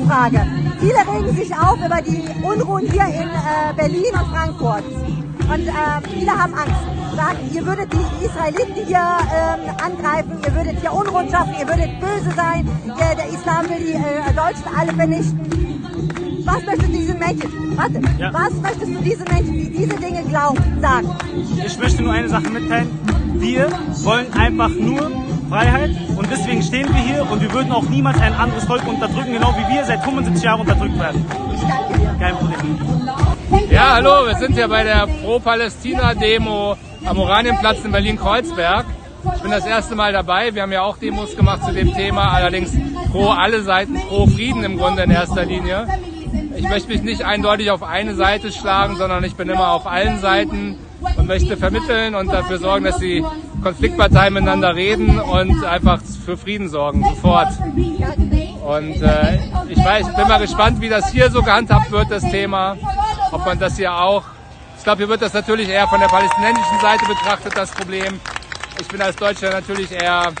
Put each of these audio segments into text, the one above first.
Frage. Viele regen sich auf über die Unruhen hier in äh, Berlin und Frankfurt. Und äh, viele haben Angst. Sagen, ihr würdet die Israeliten hier ähm, angreifen, ihr würdet hier Unruhen schaffen, ihr würdet böse sein, der, der Islam will die äh, Deutschen alle vernichten. Was möchtest du diesen Menschen, warte, Ja. was möchtest du diesen Menschen, die diese Dinge glauben, sagen? Ich möchte nur eine Sache mitteilen. Wir wollen einfach nur Freiheit und deswegen stehen wir hier und wir würden auch niemals ein anderes Volk unterdrücken, genau wie wir seit 75 Jahren unterdrückt werden. Kein Problem. Ja, hallo, wir sind hier bei der Pro-Palästina-Demo am Oranienplatz in Berlin-Kreuzberg. Ich bin das erste Mal dabei. Wir haben ja auch Demos gemacht zu dem Thema, allerdings pro alle Seiten, pro Frieden im Grunde in erster Linie. Ich möchte mich nicht eindeutig auf eine Seite schlagen, sondern ich bin immer auf allen Seiten und möchte vermitteln und dafür sorgen, dass die Konfliktparteien miteinander reden und einfach für Frieden sorgen, sofort. Und äh, ich weiß, bin mal gespannt, wie das hier so gehandhabt wird, das Thema. Ob man das hier auch. Ich glaube, hier wird das natürlich eher von der palästinensischen Seite betrachtet, das Problem. Ich bin als Deutscher natürlich eher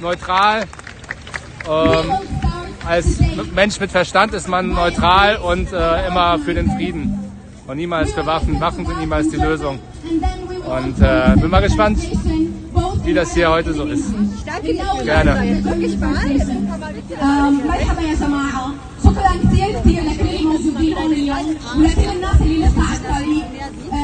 neutral. Ähm, als Mensch mit Verstand ist man neutral und äh, immer für den Frieden. Und niemals für Waffen. Waffen sind niemals die Lösung. Und äh, bin mal gespannt, wie das hier heute so ist. Ich danke dir Gerne. Wirklich mal. آم، مرحبا يا جماعة شكرا كثير كثير لكل الموجودين هون اليوم ولكل الناس اللي لسه على الطريق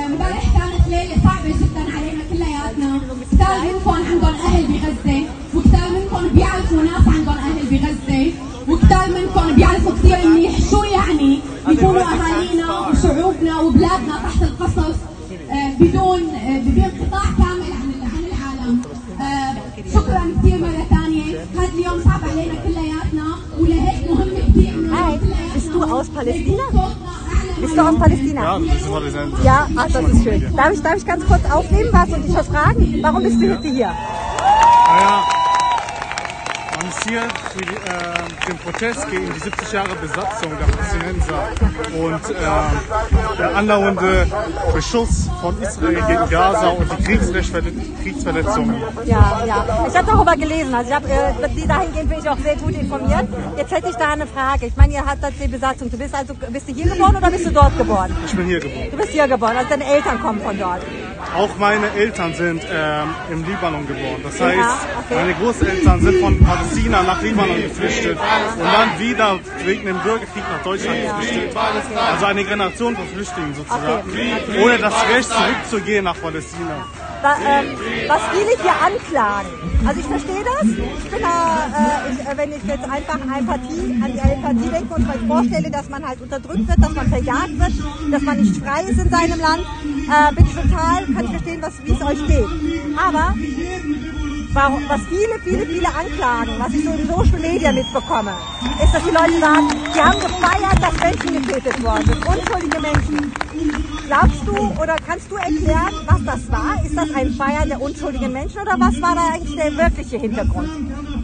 امبارح كانت ليلة صعبة جدا علينا كلياتنا كثار منكم عندهم أهل بغزة وكثار منكم بيعرفوا ناس عندهم أهل بغزة وكثار منكم بيعرفوا كثير منيح شو يعني يكونوا أهالينا وشعوبنا وبلادنا تحت القصف بدون بدون قطاع مرة ثانية هذا اليوم صعب علينا كلياتنا ولهيك مهم كثير إنه Hi, كلياتنا bist du aus Palästina? صوتنا أعلى Bist du aus Palästina? Ja, ach, das ist schön. Darf ich, darf ich ganz kurz aufnehmen was und dich was fragen? Warum bist du heute hier? Hier für äh, den Protest gegen die 70 Jahre Besatzung der Palästinenser und äh, der andauernde Beschuss von Israel gegen Gaza und die Kriegsverletzungen. Ja, ja. Ich habe darüber gelesen. Also ich habe äh, dahingehend bin ich auch sehr gut informiert. Jetzt hätte ich da eine Frage. Ich meine, ihr hattet die Besatzung. Du bist also bist du hier geboren oder bist du dort geboren? Ich bin hier geboren. Du bist hier geboren. Also deine Eltern kommen von dort. Auch meine Eltern sind ähm, im Libanon geboren. Das Ja, heißt, okay. meine Großeltern sind von Palästina nach Libanon geflüchtet und dann wieder wegen dem Bürgerkrieg nach Deutschland geflüchtet. Also eine Generation von Flüchtlingen sozusagen. Okay. Ohne das Recht zurückzugehen nach Palästina. Ähm, was viele hier anklagen. Also ich verstehe das. Ich bin da, äh, äh, wenn ich jetzt einfach Empathie, an die Empathie denke und mir vorstelle, dass man halt unterdrückt wird, dass man verjagt wird, dass man nicht frei ist in seinem Land, äh, bin ich total, kann ich verstehen, wie es euch geht. Aber warum, was viele, viele, viele anklagen, was ich so in Social Media mitbekomme, ist, dass die Leute sagen, die haben gefeiert, dass Menschen getötet worden sind, unschuldige Menschen. Glaubst du oder kannst du erklären, was das war? Ist das ein Feiern der unschuldigen Menschen oder was war da eigentlich der wirkliche Hintergrund?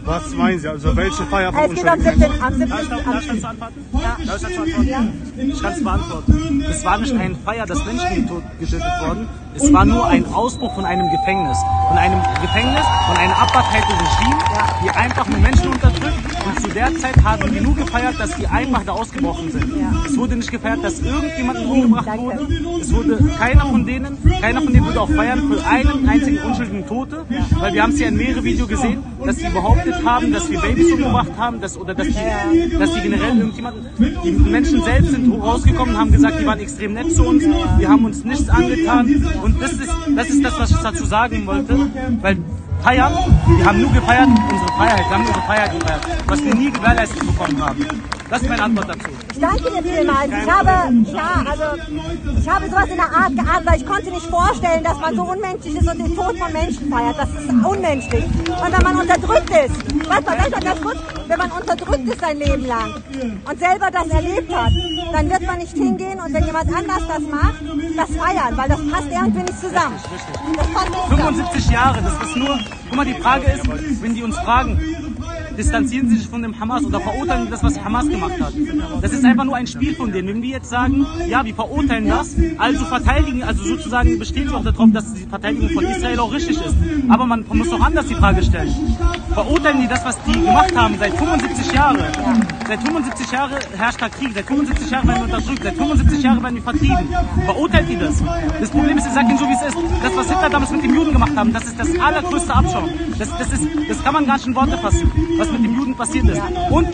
Was meinen Sie? Also welche Feier von Es geht am unschuldigen 17. Menschen? Am Darf 17. ich, Am darf ich das antworten? Ja. Darf ich das antworten? Ich kann es beantworten. Es war nicht ein Feier, dass Menschen getötet wurden. Es war nur ein Ausbruch von einem Gefängnis. Von einem Gefängnis, von einem Apartheid-Regime, die einfach nur Menschen unterdrückt. Und zu der Zeit haben wir nur gefeiert, dass die einfach da ausgebrochen sind. Es wurde nicht gefeiert, dass irgendjemand umgebracht Danke. wurde. Es wurde keiner von denen, keiner von denen würde auch feiern für einen einzigen unschuldigen Tote. Weil wir haben es ja in mehreren Videos gesehen, dass die behauptet haben, dass wir Babys umgebracht haben, dass, oder dass die, dass die generell irgendjemanden, die Menschen selbst sind rausgekommen und haben gesagt, die waren extrem nett zu uns, wir haben uns nichts angetan. Und das ist, das ist das, was ich dazu sagen wollte. Weil feiern, wir haben nur gefeiert unsere Freiheit, wir haben unsere Freiheit gefeiert, was wir nie gewährleistet bekommen haben. Das ist meine Antwort dazu. Ich danke dir vielmals. Ich habe, ja, also, ich habe sowas in der Art geahnt, weil ich konnte nicht vorstellen, dass man so unmenschlich ist und den Tod von Menschen feiert. Das ist unmenschlich. Und wenn man unterdrückt ist, warte mal, mal ganz kurz, wenn man unterdrückt ist sein Leben lang und selber das erlebt hat, dann wird man nicht hingehen und wenn jemand anders das macht, das feiern, weil das passt irgendwie nicht zusammen. Das passt nicht zusammen. 75 Jahre, das ist nur, guck mal, die Frage ist, wenn die uns fragen, distanzieren sie sich von dem Hamas oder verurteilen das, was Hamas gemacht hat. Das ist einfach nur ein Spiel von denen. Wenn wir jetzt sagen, ja, wir verurteilen das, also verteidigen, also sozusagen bestehen wir auch darauf, dass die Verteidigung von Israel auch richtig ist. Aber man muss doch anders die Frage stellen. Verurteilen die das, was die gemacht haben seit 75 Jahren? Seit 75 Jahren herrscht da Krieg, seit 75 Jahren werden wir unterdrückt, seit 75 Jahren werden wir vertrieben. Verurteilt ihr das? Das Problem ist, ich sage Ihnen so, wie es ist. Das, was Hitler damals mit den Juden gemacht haben, das ist das allergrößte Abschaum. Das, das, ist, das kann man gar nicht in Worte fassen, was mit den Juden passiert ist. Und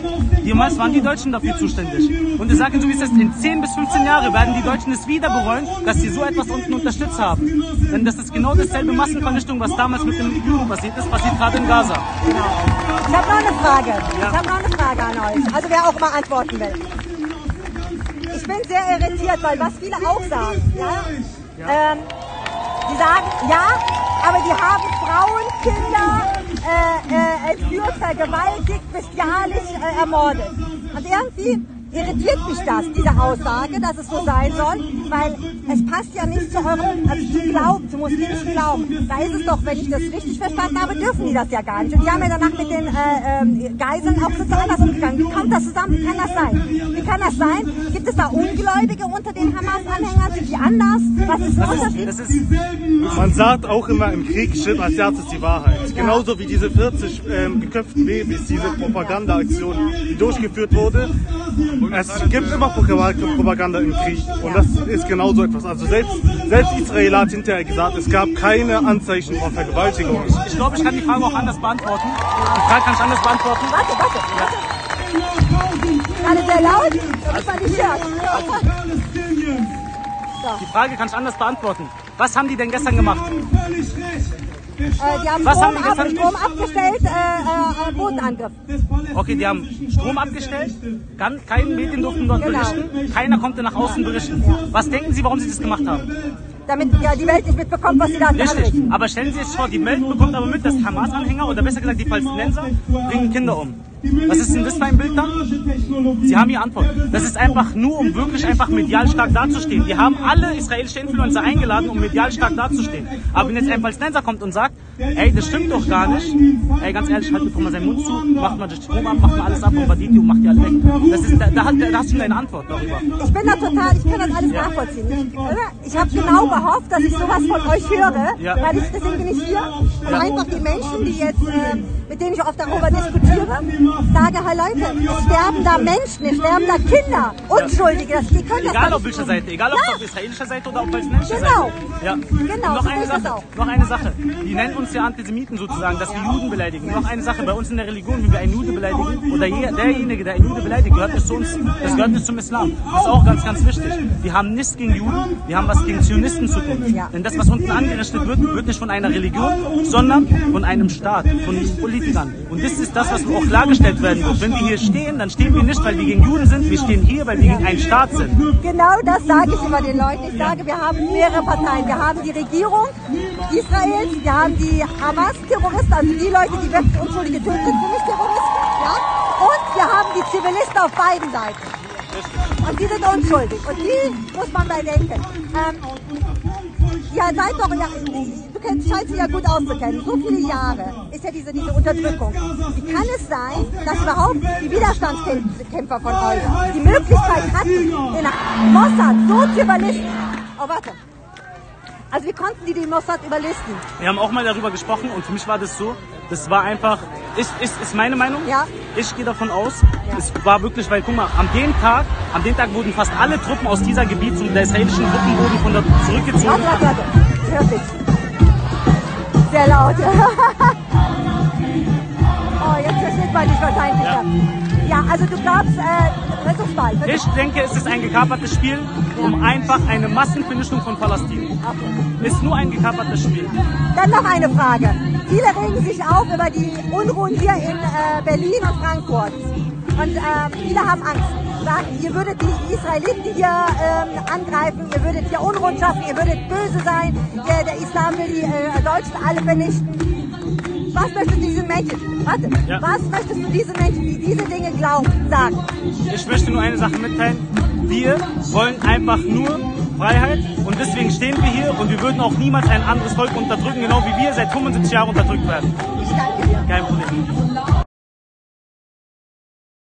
damals waren die Deutschen dafür zuständig. Und ich sage Ihnen so, wie es ist. In 10 bis 15 Jahren werden die Deutschen es wieder bereuen, dass sie so etwas unten unterstützt haben. Denn das ist genau dasselbe Massenvernichtung, was damals mit den Juden passiert ist, passiert gerade in Gaza. Ich habe noch eine Frage. Ich habe noch eine Frage an euch. Also wer auch mal antworten will. Ich bin sehr irritiert, weil was viele auch sagen, ja, ähm, die sagen, ja, aber die haben Frauen, Kinder äh, äh, entführt, vergewaltigt, bestialisch äh, ermordet. Und irgendwie irritiert mich das, diese Aussage, dass es so sein soll, weil es passt ja nicht zu eurem, also zu Glauben, zu muslimischen Glauben. Da ist es doch, wenn ich das richtig verstanden habe, dürfen die das ja gar nicht. Und die haben ja danach mit den äh, ähm, Geiseln auch so anders umgegangen. Wie kommt das zusammen? Wie kann das sein? Wie kann das sein? Gibt es da Ungläubige unter den Hamas-Anhängern? Sind die anders? Was ist der Unterschied? Das ist, Man sagt auch immer im Krieg stimmt als erstes die Wahrheit. Genauso wie diese 40 ähm, geköpften Babys, diese Propagandaaktion, die durchgeführt wurde. Es gibt immer Propaganda im Krieg und das ist genauso etwas. Also selbst, selbst Israel hat hinterher gesagt, es gab keine Anzeichen von Vergewaltigung. ich glaube, ich kann die Frage auch anders beantworten. Die Frage kann ich anders beantworten. Warte, warte. Alle sehr laut? Das war nicht hört. Die Frage kann ich anders beantworten. Was haben die denn gestern gemacht? Äh, die haben Was Strom, haben die ab, Strom abgestellt, äh, äh, äh, Bodenangriff. Okay, die haben Strom abgestellt, kann, kein Medien durften dort Genau. berichten, keiner konnte nach außen berichten. Was denken Sie, warum Sie das gemacht haben? Damit ja, die Welt nicht mitbekommt, was sie da Richtig, anrichten. aber stellen Sie sich vor, die Welt bekommt aber mit, dass Hamas-Anhänger oder besser gesagt die Palästinenser bringen Kinder um. Was ist denn das für ein Bild dann? Sie haben Ihre Antwort. Das ist einfach nur, um wirklich einfach medial stark dazustehen. Wir haben alle israelische Influencer eingeladen, um medial stark dazustehen. Aber wenn jetzt ein Palästinenser kommt und sagt, ey, das stimmt doch gar nicht, ey, ganz ehrlich, halt doch mal seinen Mund zu, macht mal den Strom ab, macht mal alles ab, bombardiert die und macht die alle weg. Das ist, da, da, da hast du deine Antwort darüber. Ich bin da total, ich kann das alles nachvollziehen. Ich habe genau gehofft, dass ich sowas von euch höre, Ja. weil ich, deswegen bin ich hier, um einfach die Menschen, die jetzt, äh, mit denen ich oft darüber diskutiere, sage, hey Leute, es sterben da Menschen, es sterben da Kinder, Unschuldige, das, die können das Egal auf nicht welcher. Seite, egal ob Ja. auf israelischer Seite oder auf palästinensischer Genau. Seite. Ja. Genau, noch so eine es Sache, auch. noch eine Sache. Die nennen uns ja Antisemiten sozusagen, dass wir Juden beleidigen. Noch eine Sache, bei uns in der Religion, wenn wir einen Jude beleidigen, oder je- derjenige, der einen Jude beleidigt, gehört nicht zu uns, das gehört nicht zum Islam. Das ist auch ganz, ganz wichtig. Wir haben nichts gegen Juden, wir haben was gegen Zionisten zu tun. Ja. Denn das, was unten angerichtet wird, wird nicht von einer Religion, sondern von einem Staat, von Politikern. Und das ist das, was auch klargestellt werden wird. Wenn wir hier stehen, dann stehen wir nicht, weil wir gegen Juden sind, wir stehen hier, weil wir gegen einen Staat sind. Genau das sage ich immer den Leuten. Ich sage, wir haben mehrere Parteien. Wir haben die Regierung Israels, wir haben die Hamas-Terroristen, also die Leute, die wirklich Unschuldige töten, sind für mich Terroristen. Ja? Und wir haben die Zivilisten auf beiden Seiten. Und die sind unschuldig. Und die muss man bedenken. Ähm, ja, seid doch, ja, du kennst, scheinst dich ja gut auszukennen. So viele Jahre ist ja diese, diese Unterdrückung. Wie kann es sein, dass überhaupt die Widerstandskämpfer von euch die Möglichkeit hatten, den Mossad so zu überlisten? Oh, warte. Also wie konnten die den Mossad überlisten? Wir haben auch mal darüber gesprochen und für mich war das so, das war einfach, ist, ist, ist meine Meinung. Ja. Ich gehe davon aus, es war wirklich, weil guck mal, an dem Tag, an dem Tag wurden fast alle Truppen aus dieser Gebiet, der israelischen Truppen wurden von dort zurückgezogen. Warte, warte, warte. Sehr laut. oh, jetzt versteht man dich wahrscheinlich. Ja, ja also du glaubst, äh, Rettungsball. Ich denke, es ist ein gekapertes Spiel, um einfach eine Massenvernichtung von Palästina. Ist nur ein gekapertes Spiel. Dann noch eine Frage. Viele regen sich auf über die Unruhen hier in äh, Berlin und Frankfurt. Und äh, viele haben Angst. Sagen, ihr würdet die Israeliten hier ähm, angreifen, ihr würdet hier Unruhen schaffen, ihr würdet böse sein, der, der Islam will die äh, Deutschen alle vernichten. Was möchtest du diesen Menschen, warte, Ja. was möchtest du diesen Menschen, die diese Dinge glauben, sagen? Ich möchte nur eine Sache mitteilen. Wir wollen einfach nur Freiheit und deswegen stehen wir hier und wir würden auch niemals ein anderes Volk unterdrücken, genau wie wir seit 75 Jahren unterdrückt werden. Ich danke dir. Kein Problem.